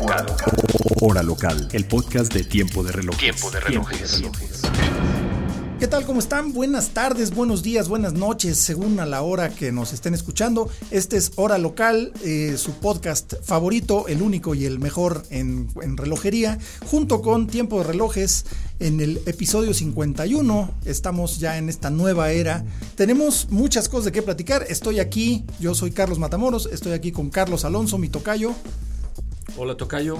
Local. Hora local, el podcast de Tiempo de Relojes. Tiempo de relojes. ¿Qué tal? ¿Cómo están? Buenas tardes, buenos días, buenas noches, según a la hora que nos estén escuchando. Este es Hora Local, eh, su podcast favorito, el único y el mejor en, en relojería, junto con Tiempo de Relojes en el episodio 51. Estamos ya en esta nueva era. Tenemos muchas cosas de qué platicar. Estoy aquí, yo soy Carlos Matamoros, estoy aquí con Carlos Alonso, mi tocayo. Hola Tocayo.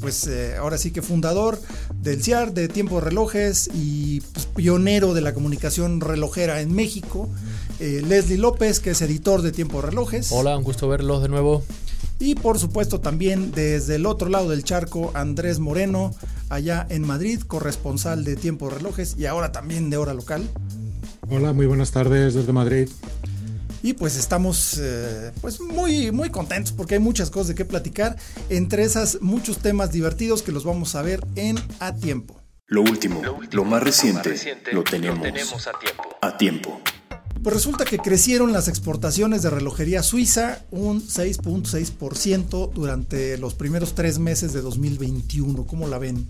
pues eh, ahora sí que fundador del CIAR, de Tiempo de Relojes y pues, pionero de la comunicación relojera en México. Eh, Leslie López, que es editor de Tiempo de Relojes. Hola, un gusto verlos de nuevo. Y por supuesto también desde el otro lado del charco, Andrés Moreno, allá en Madrid, corresponsal de Tiempo de Relojes y ahora también de Hora Local. Hola, muy buenas tardes desde Madrid. Y pues estamos eh, pues muy, muy contentos porque hay muchas cosas de qué platicar. Entre esas, muchos temas divertidos que los vamos a ver en A Tiempo. Lo último, lo más reciente, reciente, lo tenemos, lo tenemos a tiempo. a tiempo. Pues resulta que crecieron las exportaciones de relojería suiza un 6.6% durante los primeros tres meses de 2021. ¿Cómo la ven?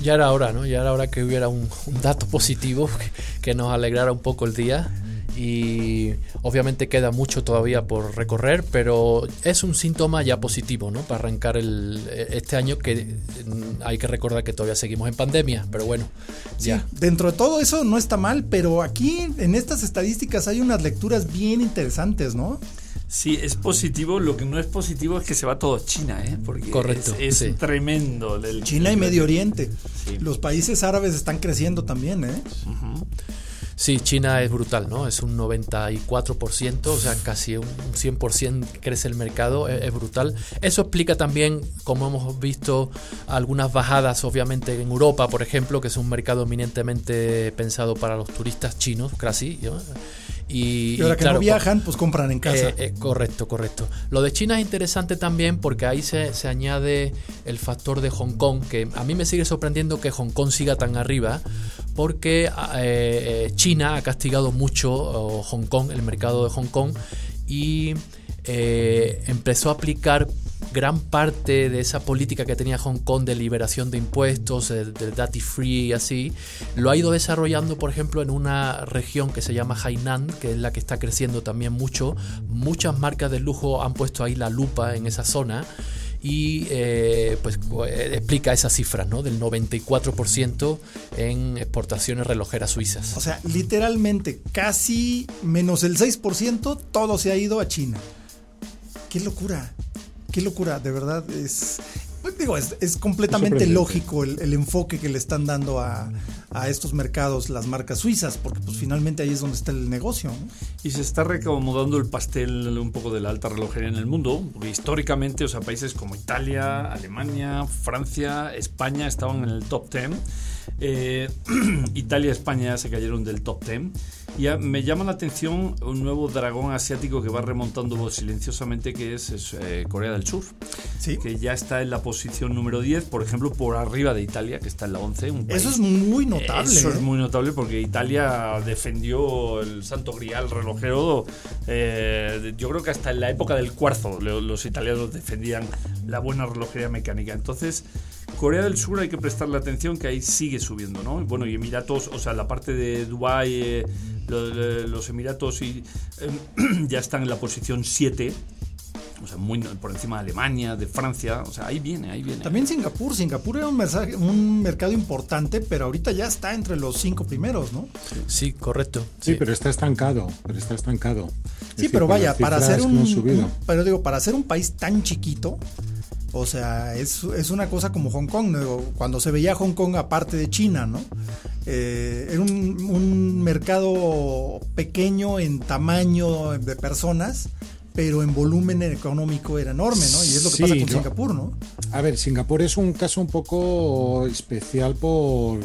Ya era hora, ¿no? Ya era hora que hubiera un, un dato positivo que, que nos alegrara un poco el día. Y obviamente queda mucho todavía por recorrer, pero es un síntoma ya positivo, ¿no? Para arrancar el, este año que mm, hay que recordar que todavía seguimos en pandemia, pero bueno, ya. Dentro de todo eso no está mal, pero aquí en estas estadísticas hay unas lecturas bien interesantes, ¿no? Sí, es positivo. Lo que no es positivo es que se va todo a China, ¿eh? Porque Correcto, es, es sí. tremendo. el- China y el- Medio Oriente. Sí. Los países árabes están creciendo también, ¿eh? Sí, China es brutal, ¿no? Es un 94%, o sea, casi un 100% crece el mercado, es, es brutal. Eso explica también, como hemos visto, algunas bajadas, obviamente, en Europa, por ejemplo, que es un mercado eminentemente pensado para los turistas chinos, casi. ¿no? Y, Y ahora y que claro, no viajan, pues compran en casa. eh, eh, correcto, correcto. Lo de China es interesante también porque ahí se, se añade el factor de Hong Kong, que a mí me sigue sorprendiendo que Hong Kong siga tan arriba, porque eh, eh, China ha castigado mucho oh, Hong Kong, el mercado de Hong Kong, y eh, empezó a aplicar gran parte de esa política que tenía Hong Kong de liberación de impuestos, de, de duty free y así, lo ha ido desarrollando, por ejemplo, en una región que se llama Hainan, que es la que está creciendo también mucho. Muchas marcas de lujo han puesto ahí la lupa en esa zona y eh, pues eh, explica esas cifras, ¿no? Del 94% en exportaciones relojeras suizas. O sea, literalmente casi menos el 6%, todo se ha ido a China. Qué locura, qué locura, de verdad es... pues digo, es, es completamente lógico el, el enfoque que le están dando a, a estos mercados las marcas suizas, porque pues finalmente ahí es donde está el negocio. ¿no? Y se está reacomodando el pastel un poco de la alta relojería en el mundo. Porque históricamente, o sea, países como Italia, Alemania, Francia, España estaban en el top 10. Eh, Italia y España se cayeron del top 10. Y ya me llama la atención un nuevo dragón asiático que va remontando silenciosamente, que es, es, eh, Corea del Sur. Sí. Que ya está en la posición número 10, por ejemplo, por arriba de Italia, que está en la 11. un Eso es país- muy notable. Eso es ¿eh? muy notable porque Italia defendió el santo grial relojero. eh, yo creo que hasta en la época del cuarzo lo- los italianos defendían la buena relojería mecánica. Entonces, Corea del Sur hay que prestarle atención que ahí sigue subiendo, ¿no? Bueno, y Emiratos, o sea, la parte de Dubái, eh, lo- lo- los Emiratos y, eh, ya están en la posición 7. O sea, muy por encima de Alemania, de Francia. O sea, ahí viene, ahí viene. También Singapur, Singapur era un, mensaje- un mercado importante, pero ahorita ya está entre los cinco primeros, ¿no? Sí, correcto. Sí, pero está estancado, pero está estancado. Es Sí, decir, pero vaya, para ser un, un- pero digo, para ser un país tan chiquito, o sea, es, es una cosa como Hong Kong, ¿no? Cuando se veía Hong Kong aparte de China, ¿no? Eh, era un, un mercado pequeño en tamaño de personas, pero en volumen económico era enorme, ¿no? Y es lo que Sí, pasa con. Singapur, ¿no? A ver, Singapur es un caso un poco especial por,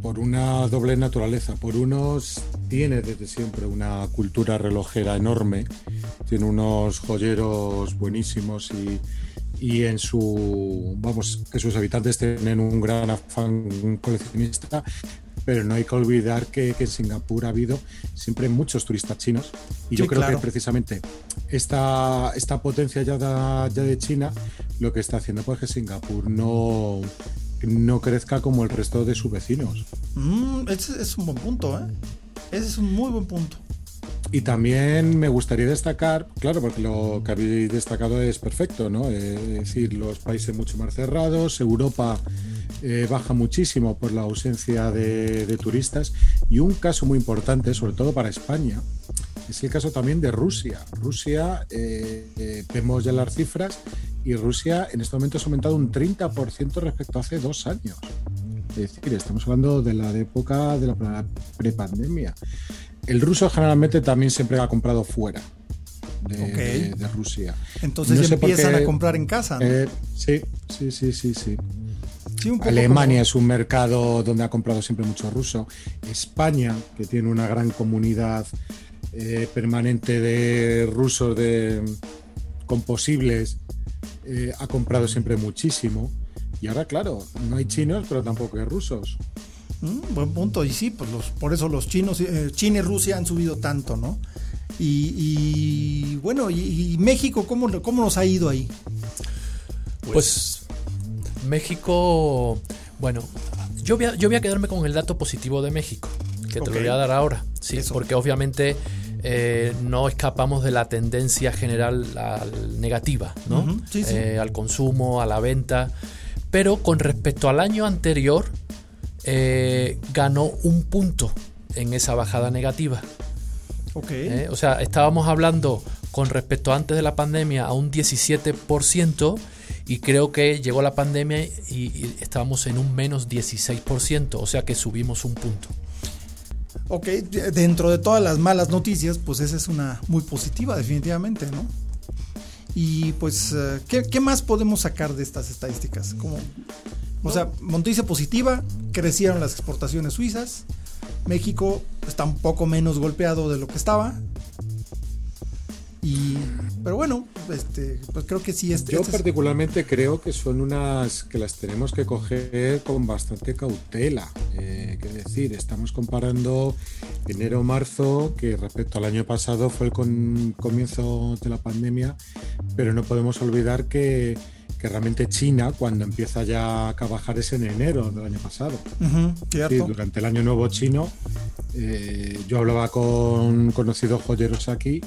por una doble naturaleza. Por unos tiene desde siempre una cultura relojera enorme, tiene unos joyeros buenísimos y, y en su, vamos, que sus habitantes tienen un gran afán coleccionista, pero no hay que olvidar que, que en Singapur ha habido siempre muchos turistas chinos y yo creo claro. que precisamente esta, esta potencia ya de, ya de China lo que está haciendo pues que Singapur no, no crezca como el resto de sus vecinos. Mm, ese es un buen punto, ¿eh? Ese es un muy buen punto. Y también me gustaría destacar, claro, porque lo que habéis destacado es perfecto, ¿no? Eh, Es decir, los países mucho más cerrados, Europa eh, baja muchísimo por la ausencia de, de turistas y un caso muy importante, sobre todo para España, es el caso también de Rusia. Rusia, eh, eh, vemos ya las cifras y Rusia en este momento ha aumentado un 30% respecto a hace dos años. Es decir, estamos hablando de la época de la prepandemia. El ruso generalmente también siempre ha comprado fuera de, Ok. de- de Rusia. Entonces No ya empiezan qué, a comprar en casa, ¿no? Eh, sí, sí, sí, sí, sí. Sí, un poco Alemania como- es un mercado donde ha comprado siempre mucho ruso. España, que tiene una gran comunidad eh, permanente de rusos de, con posibles, eh, ha comprado siempre muchísimo. Y ahora, claro, no hay chinos, pero tampoco hay rusos. Mm, buen punto. Y sí, pues los, por eso los chinos, eh, China y Rusia han subido tanto, ¿no? Y, y, bueno, y, y México, ¿cómo, ¿cómo nos ha ido ahí? Pues México, bueno, yo voy, a, yo voy a quedarme con el dato positivo de México, que te lo voy a dar ahora. Sí, Eso. porque obviamente eh, no escapamos de la tendencia general al- negativa, ¿no? Ujú, sí, sí. Eh, al consumo, a la venta. Pero con respecto al año anterior, eh, ganó un punto en esa bajada negativa. Ok. ¿eh? O sea, estábamos hablando con respecto a antes de la pandemia a un 17% y creo que llegó la pandemia y, y estábamos en un menos 16%, o sea que subimos un punto. Ok, de- dentro de todas las malas noticias, pues esa es una muy positiva, definitivamente, ¿no? Y pues, eh, ¿qué, más podemos sacar de estas estadísticas? Como, o sea, noticia positiva, crecieron las exportaciones suizas, México está un poco menos golpeado de lo que estaba. Y, pero bueno, este, pues creo que sí, este, Yo este es- particularmente creo que son unas que las tenemos que coger con bastante cautela. Eh, que decir, estamos comparando enero-marzo, que respecto al año pasado fue el con- comienzo de la pandemia, pero no podemos olvidar que, que realmente China, cuando empieza ya a bajar, es en enero del año pasado. Ujú, Sí, cierto. durante el año nuevo chino, eh, yo hablaba con conocidos joyeros aquí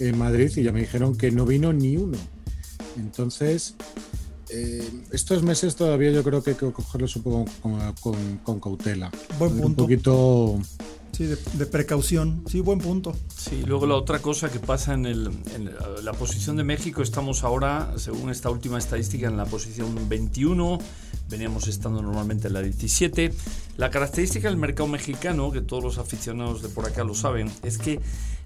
en Madrid y ya me dijeron que no vino ni uno. Entonces, eh, estos meses todavía yo creo que hay que cogerlos un poco con, con- con cautela. Buen Un poquito. Sí, de, de precaución. Sí, buen punto. Sí, luego la otra cosa que pasa en, el, en la posición de México, estamos ahora, según esta última estadística, en la posición 21, veníamos estando normalmente en la 17. La característica del mercado mexicano, que todos los aficionados de por acá lo saben, es que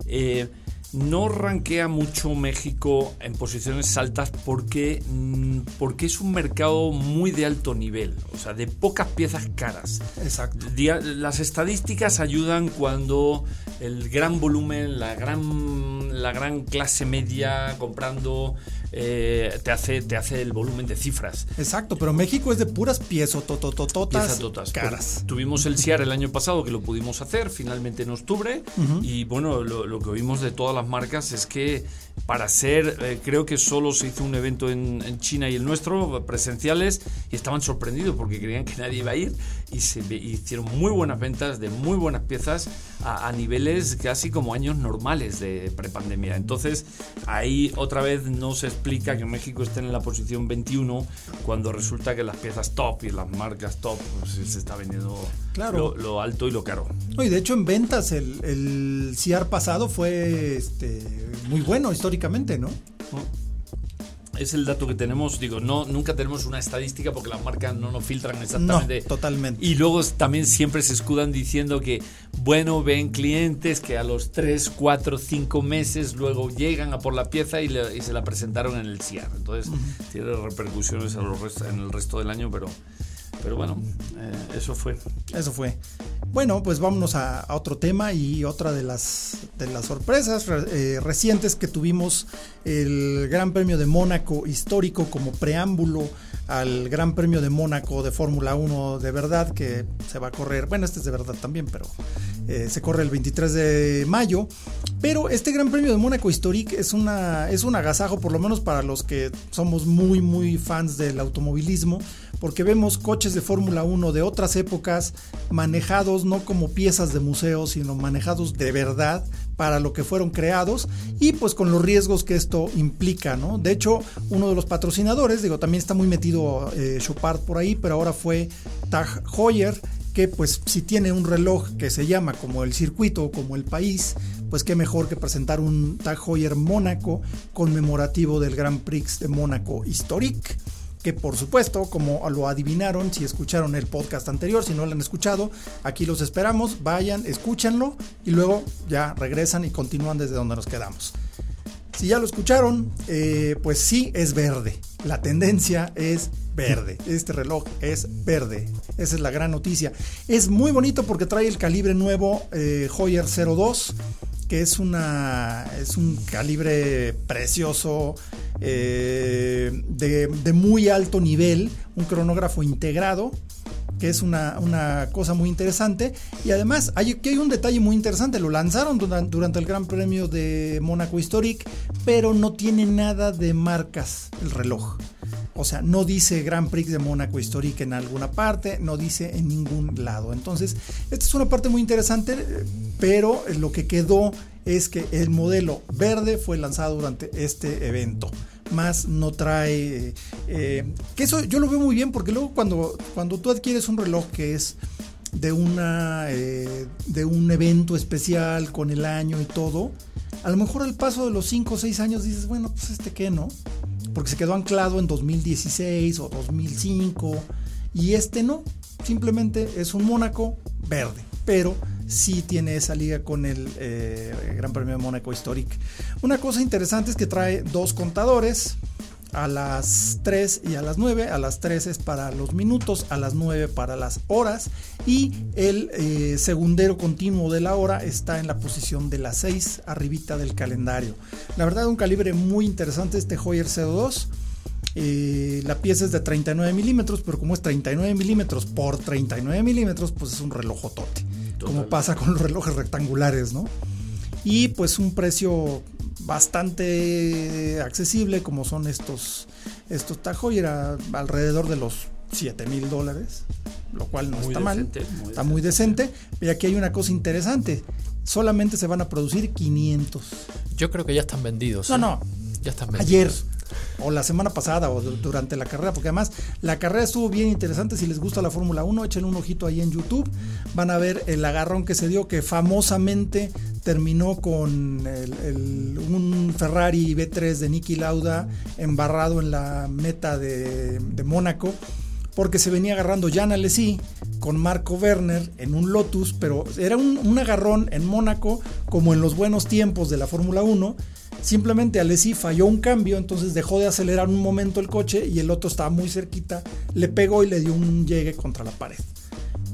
eh, no rankea mucho México en posiciones altas porque, mm, porque es un mercado muy de alto nivel, o sea, de pocas piezas caras. Exacto. Las estadísticas ayudan cuando el gran volumen, la gran, la gran clase media comprando eh, te, hace, te hace el volumen de cifras. Exacto, pero México es de puras piezas tototototas Piezas totas. caras. Pues, tuvimos el CIAR el año pasado que lo pudimos hacer, finalmente en octubre. Y bueno, lo, lo que oímos de todas las marcas es que para ser, eh, creo que solo se hizo un evento en, en China y el nuestro, presenciales, y estaban sorprendidos porque creían que nadie iba a ir. Y se hicieron muy buenas ventas de muy buenas piezas a, a niveles casi como años normales de prepandemia. Entonces, ahí otra vez no se explica que México esté en la posición 21 cuando resulta que las piezas top y las marcas top pues, se está vendiendo Claro. lo, lo alto y lo caro. No, y de hecho en ventas el, el CIAR pasado fue este, muy bueno históricamente, ¿no? Es el dato que tenemos. Digo, no, nunca tenemos una estadística porque las marcas no nos filtran exactamente. No, totalmente. Y luego también siempre se escudan diciendo que, bueno, ven clientes que a los 3, 4, 5 meses luego llegan a por la pieza y, se la presentaron en el CIAR. Entonces, tiene repercusiones en el resto del año, pero pero bueno, eh, eso fue. Eso fue. Bueno, pues vámonos a, otro tema y otra de las, de las sorpresas eh, recientes que tuvimos el Gran Premio de Mónaco histórico como preámbulo al Gran Premio de Mónaco de Fórmula 1 de verdad que se va a correr, bueno, este es de verdad también, pero eh, se corre el 23 de mayo. Pero este Gran Premio de Mónaco Historique es, una, es un agasajo, por lo menos para los que somos muy, muy fans del automovilismo, porque vemos coches de Fórmula 1 de otras épocas manejados no como piezas de museo, sino manejados de verdad para lo que fueron creados y pues con los riesgos que esto implica, ¿no? De hecho, uno de los patrocinadores, digo, también está muy metido eh, Chopard por ahí, pero ahora fue Tag Heuer, que pues si tiene un reloj que se llama como el circuito o como el país, pues qué mejor que presentar un Tag Mónaco conmemorativo del Grand Prix de Mónaco Historique que por supuesto, como lo adivinaron, si escucharon el podcast anterior, si no lo han escuchado, aquí los esperamos, vayan, escúchenlo y luego ya regresan y continúan desde donde nos quedamos. Si ya lo escucharon, eh, pues sí es verde. La tendencia es verde. Este reloj es verde. Esa es la gran noticia. Es muy bonito porque trae el calibre nuevo eh, Hoyer 02 que es, una, es un calibre precioso, eh, de, muy alto nivel, un cronógrafo integrado, que es una, cosa muy interesante. Y además, aquí hay un detalle muy interesante, lo lanzaron durante, el Gran Premio de Mónaco Historic, pero no tiene nada de marcas el reloj. O sea, no dice Grand Prix de Mónaco Historique en alguna parte, no dice en ningún lado. Entonces, esta es una parte muy interesante, pero lo que quedó es que el modelo verde fue lanzado durante este evento. Más no trae... Eh, que eso yo lo veo muy bien porque luego cuando, cuando tú adquieres un reloj que es de, una, eh, de un evento especial con el año y todo, a lo mejor al paso de los 5 o 6 años dices, bueno, pues este qué, ¿no? porque se quedó anclado en 2016 o 2005 y este no, simplemente es un Mónaco verde, pero sí tiene esa liga con el eh, Gran Premio de Mónaco Historic. Una cosa interesante es que trae dos contadores, a las 3 y a las 9. A las 3 es para los minutos, a las 9 para las horas. Y el eh, segundero continuo de la hora está en la posición de las 6, arribita del calendario. La verdad, un calibre muy interesante este Hoyer CO2. Eh, la pieza es de 39 milímetros, pero como es 39 milímetros por 39 milímetros, pues es un relojotote. Como pasa con los relojes rectangulares, ¿no? Y pues un precio bastante accesible como son estos, estos y era alrededor de los 7 mil dólares, lo cual no está mal, está muy decente. Y aquí hay una cosa interesante, solamente se van a producir 500. Yo creo que ya están vendidos. No, ¿eh? no, ya están vendidos. Ayer o la semana pasada o durante la carrera, porque además la carrera estuvo bien interesante. Si les gusta la Fórmula 1, echen un ojito ahí en YouTube. Van a ver el agarrón que se dio, que famosamente terminó con un Ferrari V3 de Niki Lauda embarrado en la meta de, Mónaco, porque se venía agarrando Jan Alesi con Marco Werner en un Lotus, pero era un, un agarrón en Mónaco como en los buenos tiempos de la Fórmula 1 Simplemente Alessi falló un cambio, entonces dejó de acelerar un momento el coche y el otro estaba muy cerquita, le pegó y le dio un llegue contra la pared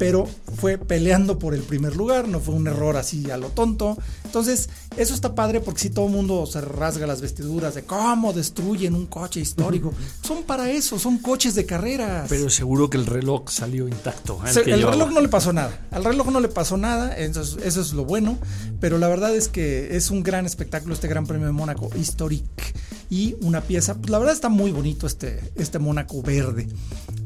pero fue peleando por el primer lugar, no fue un error así a lo tonto. Entonces, eso está padre porque si todo el mundo se rasga las vestiduras de cómo destruyen un coche histórico. son para eso, son coches de carreras. Pero seguro que el reloj salió intacto. El, el reloj no le pasó nada. Al reloj no le pasó nada, eso es, eso es lo bueno. Pero la verdad es que es un gran espectáculo este Gran Premio de Mónaco, Historic. Y una pieza, pues la verdad está muy bonito este, este Mónaco verde.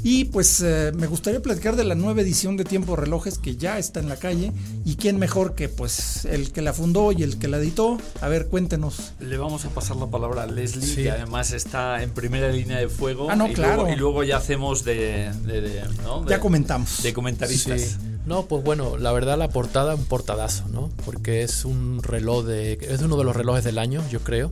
Y pues eh, me gustaría platicar de la nueva edición de Tiempo Relojes que ya está en la calle. Y quién mejor que pues el que la fundó y el que la editó. A ver, cuéntenos. Le vamos a pasar la palabra a Leslie, que además está en primera línea de fuego. Ah, no, y claro. Luego, y luego ya hacemos de. ya comentamos. De comentaristas. No, pues bueno, la verdad la portada es un portadazo, ¿no? Porque es un reloj de. Es uno de los relojes del año, yo creo.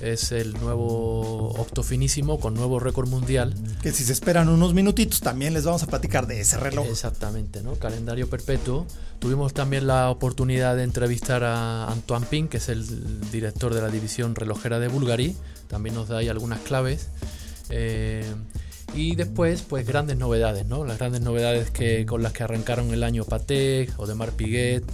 es el nuevo Octo Finísimo con nuevo récord mundial. Que si se esperan unos minutitos también les vamos a platicar de ese reloj. Exactamente, ¿no? Calendario perpetuo. Tuvimos también la oportunidad de entrevistar a Antoine Pin, que es el director de la división relojera de Bulgari. También nos da ahí algunas claves. Eh, y después, pues grandes novedades, ¿no? Las grandes novedades que, con las que arrancaron el año Patek, Odemar Piguet,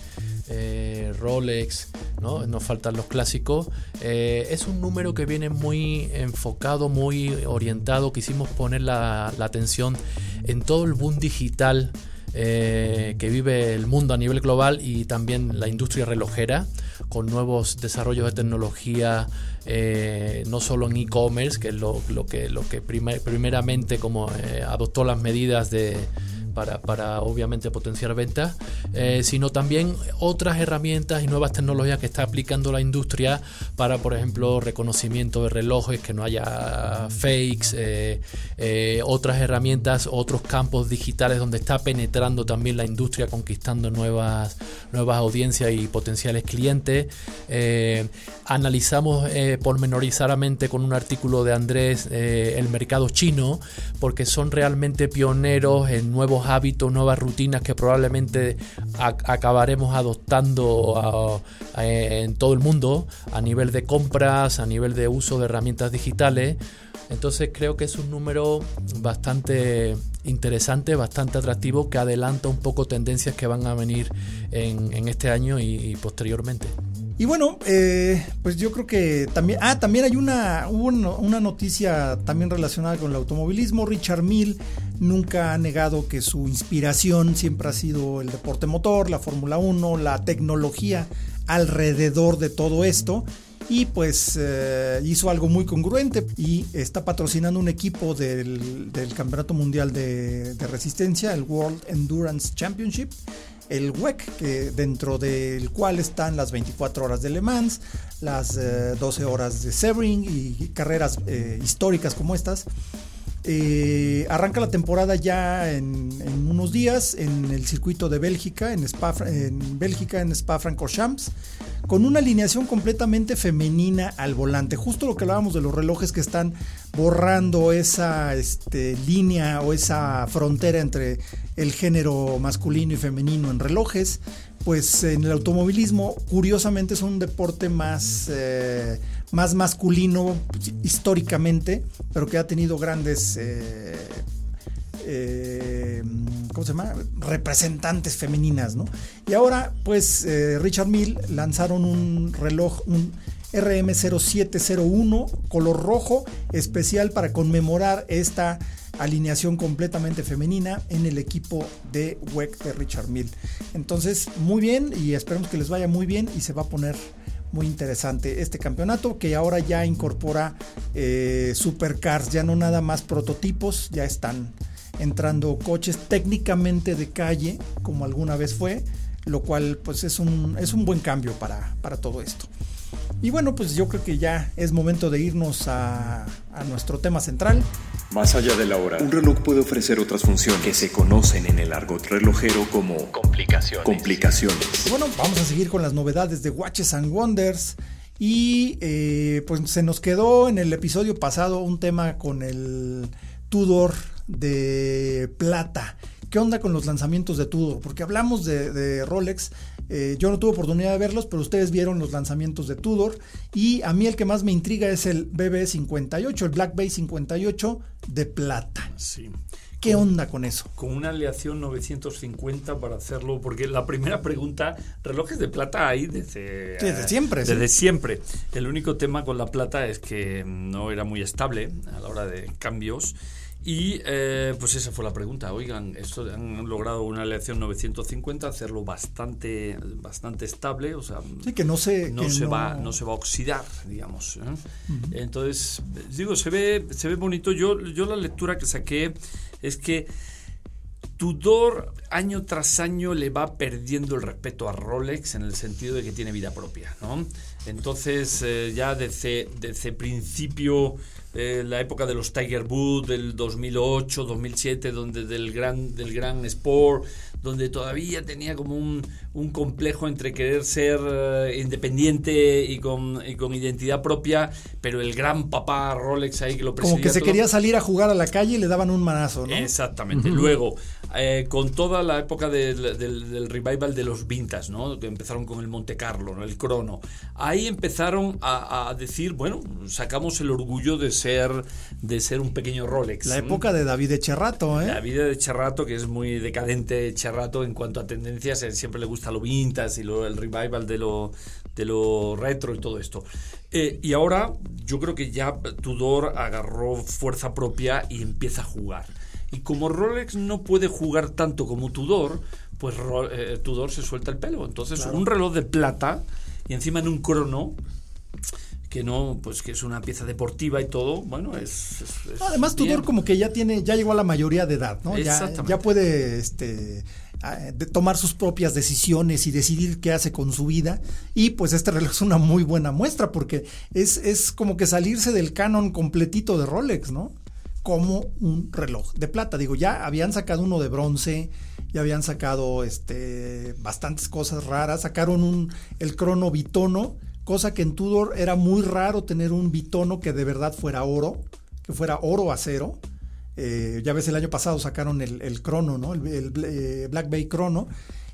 eh, Rolex, ¿no? Nos faltan los clásicos. Eh, es un número que viene muy enfocado, muy orientado. Quisimos poner la, la atención en todo el boom digital eh, que vive el mundo a nivel global y también la industria relojera con nuevos desarrollos de tecnología, eh, no solo en e-commerce, que es lo, que, lo que primeramente como eh, adoptó las medidas de, para, obviamente potenciar ventas, eh, sino también otras herramientas y nuevas tecnologías que está aplicando la industria para, por ejemplo, reconocimiento de relojes, que no haya fakes, eh, eh, otras herramientas, otros campos digitales donde está penetrando también la industria, conquistando nuevas, nuevas audiencias y potenciales clientes. analizamos pormenorizadamente con un artículo de Andrés el mercado chino, porque son realmente pioneros en nuevos hábitos, nuevas rutinas que probablemente acabaremos adoptando en todo el mundo a nivel de compras, a nivel de uso de herramientas digitales. Entonces creo que es un número bastante interesante, bastante atractivo, que adelanta un poco tendencias que van a venir en, este año y posteriormente. Y bueno, eh, pues yo creo que también. Ah, también hay una, una noticia también relacionada con el automovilismo. Richard Mill nunca ha negado que su inspiración siempre ha sido el deporte motor, la Fórmula 1, la tecnología alrededor de todo esto. Y pues eh, hizo algo muy congruente y está patrocinando un equipo del, Campeonato Mundial de Resistencia, el World Endurance Championship el WEC, que dentro del cual están las 24 horas de Le Mans, las 12 eh, horas de Sebring y carreras eh, históricas como estas. Eh, arranca la temporada ya en, unos días en el circuito de Bélgica, en, Spa, en Bélgica, en Spa-Francorchamps, con una alineación completamente femenina al volante. Justo lo que hablábamos de los relojes que están borrando esa este, línea o esa frontera entre el género masculino y femenino en relojes. Pues en el automovilismo, curiosamente, es un deporte más, eh, más masculino históricamente, pero que ha tenido grandes eh, eh. Representantes femeninas, ¿no? Y ahora, pues, Richard Mill lanzaron un reloj, un RM0701, color rojo, especial para conmemorar esta alineación completamente femenina en el equipo de WEC de Richard Mill. Entonces, muy bien y esperemos que les vaya muy bien y se va a poner muy interesante este campeonato que ahora ya incorpora eh, supercars, ya no nada más prototipos, ya están entrando coches técnicamente de calle como alguna vez fue, lo cual pues es un, es un buen cambio para, para todo esto. Y bueno, pues yo creo que ya es momento de irnos a, nuestro tema central. Más allá de la hora, un reloj puede ofrecer otras funciones que se conocen en el argot relojero como complicaciones. complicaciones. Bueno, vamos a seguir con las novedades de Watches and Wonders. Y eh, pues se nos quedó en el episodio pasado un tema con el Tudor de plata. ¿Qué onda con los lanzamientos de Tudor? Porque hablamos de Rolex eh, yo no tuve oportunidad de verlos, pero ustedes vieron los lanzamientos de Tudor. Y a mí el que más me intriga es el BB58, el Black Bay 58 de plata. Sí. ¿Qué onda con eso? Con una aleación 950 para hacerlo, porque la primera pregunta, relojes de plata hay desde, desde siempre. Desde siempre. El único tema con la plata es que no era muy estable a la hora de cambios y eh, pues esa fue la pregunta. Oigan, esto han logrado una aleación 950, hacerlo bastante, bastante estable, o sea, sí, que no se, no se va, no se va a oxidar, digamos. ¿eh? Entonces, digo, se ve, se ve bonito. Yo, yo la lectura que saqué es que Tudor año tras año le va perdiendo el respeto a Rolex en el sentido de que tiene vida propia, ¿no? Entonces, eh, ya desde, desde principio, eh, la época de los Tiger Woods, del 2008, 2007, donde del gran, del gran Sport, donde todavía tenía como un, un complejo entre querer ser eh, independiente y con, y con identidad propia, pero el gran papá Rolex ahí que lo presidía Como que se todo. quería salir a jugar a la calle y le daban un manazo, ¿no? Exactamente. Luego, eh, con toda la época del, del- del revival de los vintage, ¿no? Que empezaron con el Monte Carlo, ¿no? El Crono. Ahí empezaron a, a decir, bueno, sacamos el orgullo de ser, de ser un pequeño Rolex. La época de David Echerrato, ¿eh? La vida de Cherrato, que es muy decadente Cherrato en cuanto a tendencias, siempre le gusta lo vintage y lo, el revival de lo, de lo retro y todo esto. Eh, y ahora yo creo que ya Tudor agarró fuerza propia y empieza a jugar. Y como Rolex no puede jugar tanto como Tudor, pues eh, Tudor se suelta el pelo. Entonces un reloj de plata y encima en un crono que no, pues que es una pieza deportiva y todo, bueno, es... es- es Además, bien. Tudor como que ya tiene, ya llegó a la mayoría de edad, ¿no? Ya, Exactamente. ya puede este, de- tomar sus propias decisiones y decidir qué hace con su vida. Y pues este reloj es una muy buena muestra porque es, es como que salirse del canon completito de Rolex, ¿no? Como un reloj de plata. Digo, ya habían sacado uno de bronce, ya habían sacado este, bastantes cosas raras. Sacaron un, el crono bitono, cosa que en Tudor era muy raro tener un bitono que de verdad fuera oro que fuera oro acero. Eh, ya ves, el año pasado sacaron el, el Crono, ¿no? El, el, eh, Black Bay Crono.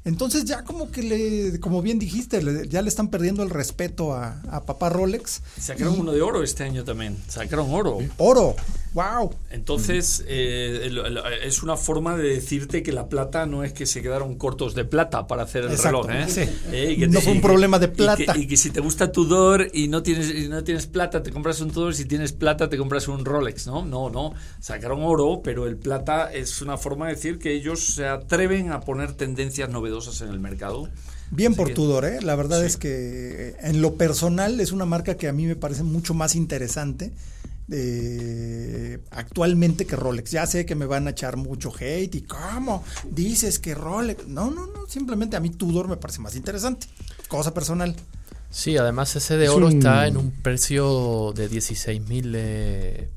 Entonces ya como que le, como bien dijiste, le- ya le están perdiendo el respeto a, a papá Rolex. Sacaron uno de oro este año también. Sacaron oro. Oro, wow. Entonces, eh, el- el- es una forma de decirte que la plata no es que se quedaron cortos de plata para hacer el Exacto, reloj. ¿eh? sí. Eh, y que No fue un problema de y que- plata. Y que, si te gusta Tudor y no tienes y no tienes plata, te compras un Tudor. Si tienes plata, te compras un Rolex. No, no, no. Sacaron oro, pero el plata es una forma de decir que ellos se atreven a poner tendencias novedosas en el mercado. Bien Así por que- Tudor, ¿eh? La verdad Sí. es que eh, en lo personal es una marca que a mí me parece mucho más interesante eh, actualmente que Rolex. Ya sé que me van a echar mucho hate y ¿cómo? Dices que Rolex. No, no, no. Simplemente a mí Tudor me parece más interesante. Cosa personal. Sí, además ese de Es oro un- está en un precio de 16 mil eh,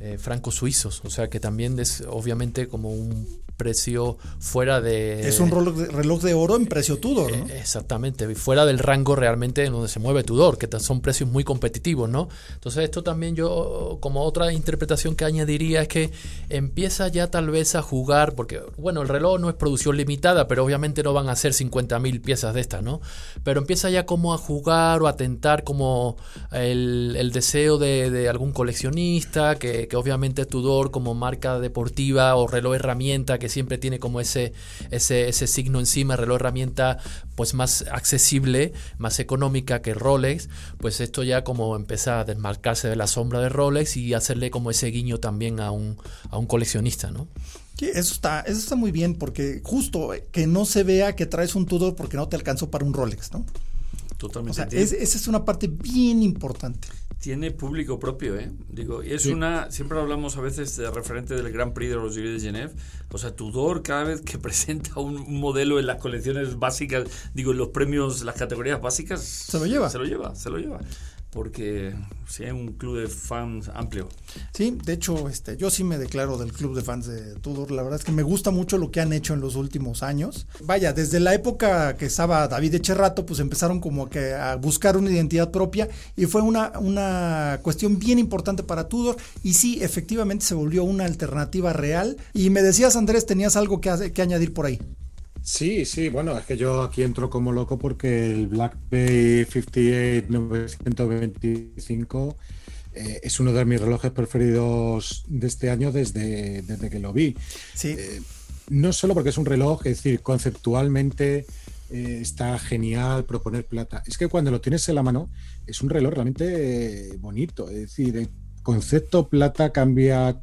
eh, francos suizos, o sea que también es obviamente como un precio fuera de... Es un reloj de, reloj de oro en precio Tudor, ¿no? Eh, Exactamente, y fuera del rango realmente en donde se mueve Tudor, que son precios muy competitivos, ¿no? Entonces esto también yo, como otra interpretación que añadiría es que empieza ya tal vez a jugar, porque bueno, el reloj no es producción limitada, pero obviamente no van a ser 50.000 piezas de estas, ¿no? Pero empieza ya como a jugar o a tentar como el, el deseo de, de algún coleccionista, que, que obviamente Tudor como marca deportiva o reloj herramienta, que siempre tiene como ese, ese, ese signo encima, reloj herramienta pues más accesible, más económica que Rolex, pues esto ya como empieza a desmarcarse de la sombra de Rolex y hacerle como ese guiño también a un, a un coleccionista, ¿no? Sí, eso está, eso está muy bien, porque justo eh, que no se vea que traes un Tudor porque no te alcanzó para un Rolex, ¿no? Totalmente. O sea, es- esa es una parte bien importante. Tiene público propio, ¿eh? Digo, es una. Siempre hablamos a veces de referente del Gran Prix de los de Genève. O sea, Tudor, cada vez que presenta un, un modelo en las colecciones básicas, digo, en los premios, las categorías básicas. Se lo lleva. Se lo lleva, se lo lleva. Porque sí hay un club de fans amplio. Sí, de hecho, este, yo sí me declaro del club de fans de Tudor. La verdad es que me gusta mucho lo que han hecho en los últimos años. Vaya, desde la época que estaba David Echerrato, pues empezaron como que a buscar una identidad propia y fue una, una cuestión bien importante para Tudor. Y sí, efectivamente se volvió una alternativa real. Y me decías, Andrés, tenías algo que, que añadir por ahí. Sí, sí, bueno, es que yo aquí entro como loco porque el Black Bay 58925 eh, es uno de mis relojes preferidos de este año desde, desde que lo vi. Sí. Eh, no solo porque es un reloj, es decir, conceptualmente eh, está genial proponer plata. Es que cuando lo tienes en la mano es un reloj realmente eh, bonito. Es decir, el concepto plata cambia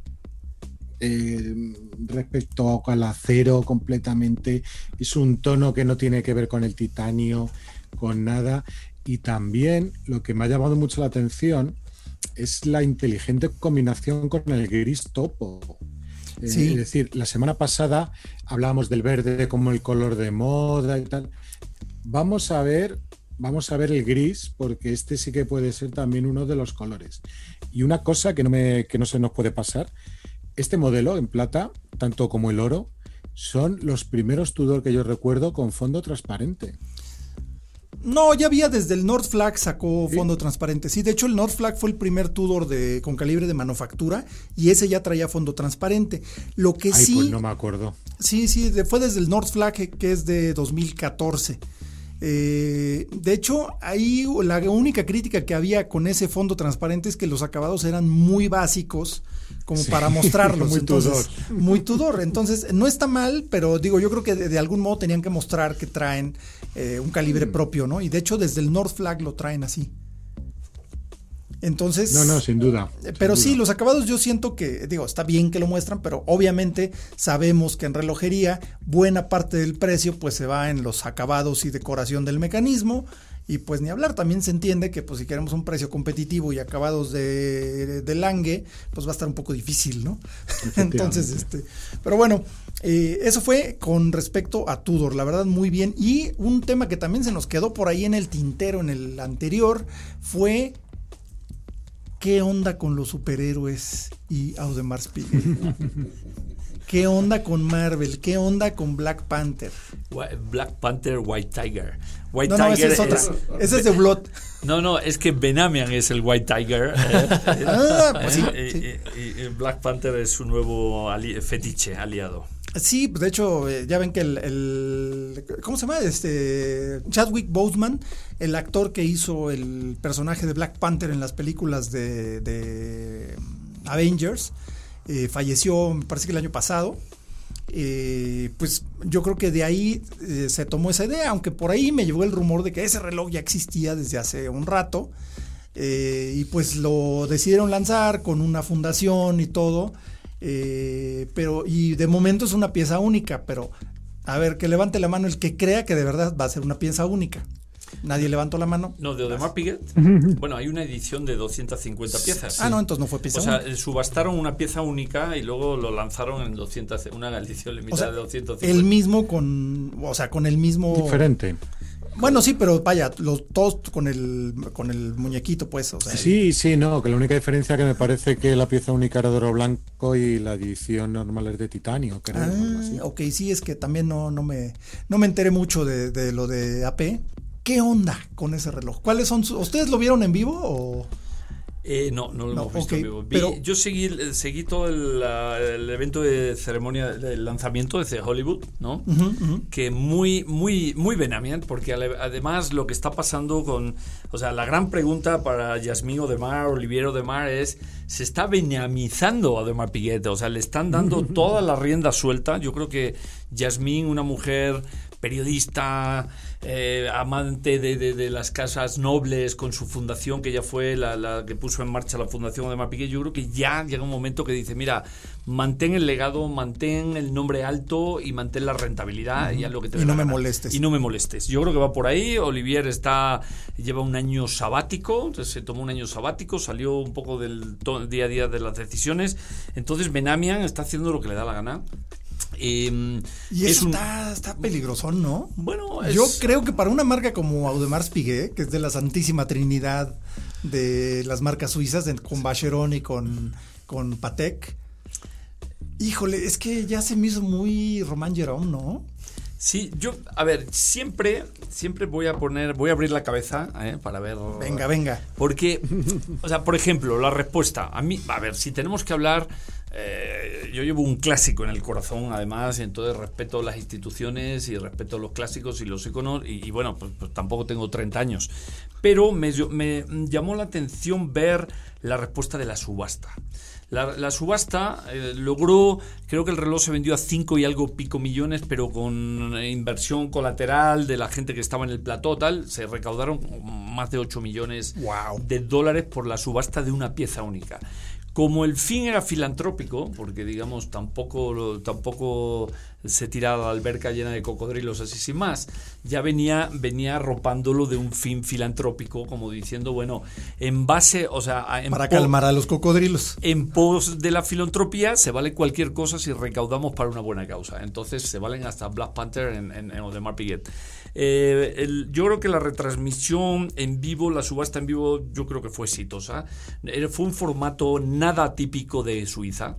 eh, respecto al acero completamente. Es un tono que no tiene que ver con el titanio, con nada. Y también lo que me ha llamado mucho la atención es la inteligente combinación con el gris topo. Eh, Sí. Es decir, la semana pasada hablábamos del verde como el color de moda y tal. Vamos a ver vamos a ver el gris, porque este sí que puede ser también uno de los colores. Y una cosa que no, me, que no se nos puede pasar, este modelo en plata, tanto como el oro, son los primeros Tudor que yo recuerdo con fondo transparente. No, ya había desde el North Flag sacó fondo transparente. Sí, de hecho el North Flag fue el primer Tudor de, con calibre de manufactura y ese ya traía fondo transparente. Lo que Ay, sí... Pues no me acuerdo. Sí, sí, fue desde el North Flag que es de 2014. Eh, de hecho, ahí la única crítica que había con ese fondo transparente es que los acabados eran muy básicos como Sí, para mostrarlos. muy entonces, Tudor. muy Tudor. Entonces, no está mal, pero digo, yo creo que de, de algún modo tenían que mostrar que traen eh, un calibre Mm. propio, ¿no? Y de hecho, desde el North Flag lo traen así. Entonces. No, no, sin duda. Eh, sin Pero duda. sí, los acabados yo siento que, digo, está bien que lo muestran, pero obviamente sabemos que en relojería buena parte del precio pues se va en los acabados y decoración del mecanismo. Y pues ni hablar, también se entiende que pues si queremos un precio competitivo y acabados de, de langue, pues va a estar un poco difícil, ¿no? Entonces, este, pero bueno, eh, eso fue con respecto a Tudor, la verdad muy bien. Y un tema que también se nos quedó por ahí en el tintero en el anterior fue ¿Qué onda con los superhéroes y Audemars Piguet? ¿Qué onda con Marvel? ¿Qué onda con Black Panther? Black Panther, White Tiger. White No, no, esa Tiger es otra. Ese es de Blood. No, no, es que Benamian es el White Tiger. eh, eh, Ah, pues sí, eh, sí. eh, y- y Black Panther es su nuevo ali- fetiche, aliado. Sí, pues, de hecho, eh, ya ven que el, el- ¿Cómo se llama? Este. Chadwick Boseman, el actor que hizo el personaje de Black Panther en las películas de, de Avengers, eh, falleció, me parece que el año pasado. Eh, pues yo creo que de ahí eh, se tomó esa idea, aunque por ahí me llegó el rumor de que ese reloj ya existía desde hace un rato. eh, y pues lo decidieron lanzar con una fundación y todo. eh, pero, y de momento es una pieza única, pero a ver, que levante la mano el que crea que de verdad va a ser una pieza única. Nadie levantó la mano. No, de Odemar Piguet. Bueno, hay una edición de 250 piezas. Ah, no, entonces no fue pieza O sea, única. subastaron una pieza única y luego lo lanzaron en 200, una edición limitada O sea, de 250. el mismo con, o sea, con el mismo. Diferente. Bueno, sí, pero vaya, los todos con el con el muñequito, pues. O sea, Sí, sí, no, que la única diferencia que me parece que la pieza única era de oro blanco y la edición normal es de titanio, creo. algo así. Ah, ok, sí, es que también no, no me no me enteré mucho de, de lo de AP. ¿Qué onda con ese reloj? ¿Cuáles son sus- ¿Ustedes lo vieron en vivo o...? Eh, no, no lo No, hemos visto en vivo. Vi- pero- yo seguí, eh, seguí todo el, evento de ceremonia del lanzamiento de The Hollywood, ¿no? Que muy, muy, muy Benamian, porque además lo que está pasando con. O sea, la gran pregunta para Yasmín Odemar, Olivier Odemar es: ¿se está benamizando a Odemar Piguet? O sea, le están dando toda la rienda suelta. Yo creo que Yasmín, una mujer periodista, eh, amante de, de- de las casas nobles, con su fundación, que ya fue la, la que puso en marcha la Fundación de Mapiqué, yo creo que ya llega un momento que dice, mira, mantén el legado, mantén el nombre alto y mantén la rentabilidad y haz lo que te Y dé no me gana. molestes. Y no me molestes. Yo creo que va por ahí. Olivier está lleva un año sabático, se tomó un año sabático, salió un poco del día a día de las decisiones. Entonces Benamian está haciendo lo que le da la gana. Eh, Y es eso un- está, está peligrosón, ¿no? Bueno, es- Yo creo que para una marca como Audemars Piguet, que es de la santísima trinidad de las marcas suizas, de- con Vacheron y con, con Patek, híjole, es que ya se me hizo muy Román Jerome, ¿no? Sí, yo, a ver, siempre, siempre voy a poner, voy a abrir la cabeza ¿eh? para ver. Venga, venga. Porque, o sea, por ejemplo, la respuesta. A mí, a ver, si tenemos que hablar. Eh, yo llevo un clásico en el corazón, además, y entonces respeto las instituciones y respeto los clásicos y los iconos. Y, y bueno, pues, pues tampoco tengo 30 años. Pero me, me llamó la atención ver la respuesta de la subasta. La, la subasta eh, logró, creo que el reloj se vendió a 5 y algo pico millones, pero con eh, inversión colateral de la gente que estaba en el plató, tal, se recaudaron más de 8 millones Wow. de dólares por la subasta de una pieza única. Como el fin era filantrópico, porque digamos tampoco, tampoco se tira a la alberca llena de cocodrilos así sin más. Ya venía, venía arropándolo de un fin filantrópico, como diciendo, bueno, en base, o sea, para calmar a los cocodrilos. En pos de la filantropía se vale cualquier cosa si recaudamos para una buena causa. Entonces se valen hasta Black Panther en, en, en Odemar Piguet. Eh, yo creo que la retransmisión en vivo, la subasta en vivo, yo creo que fue exitosa. Fue un formato nada típico de Suiza.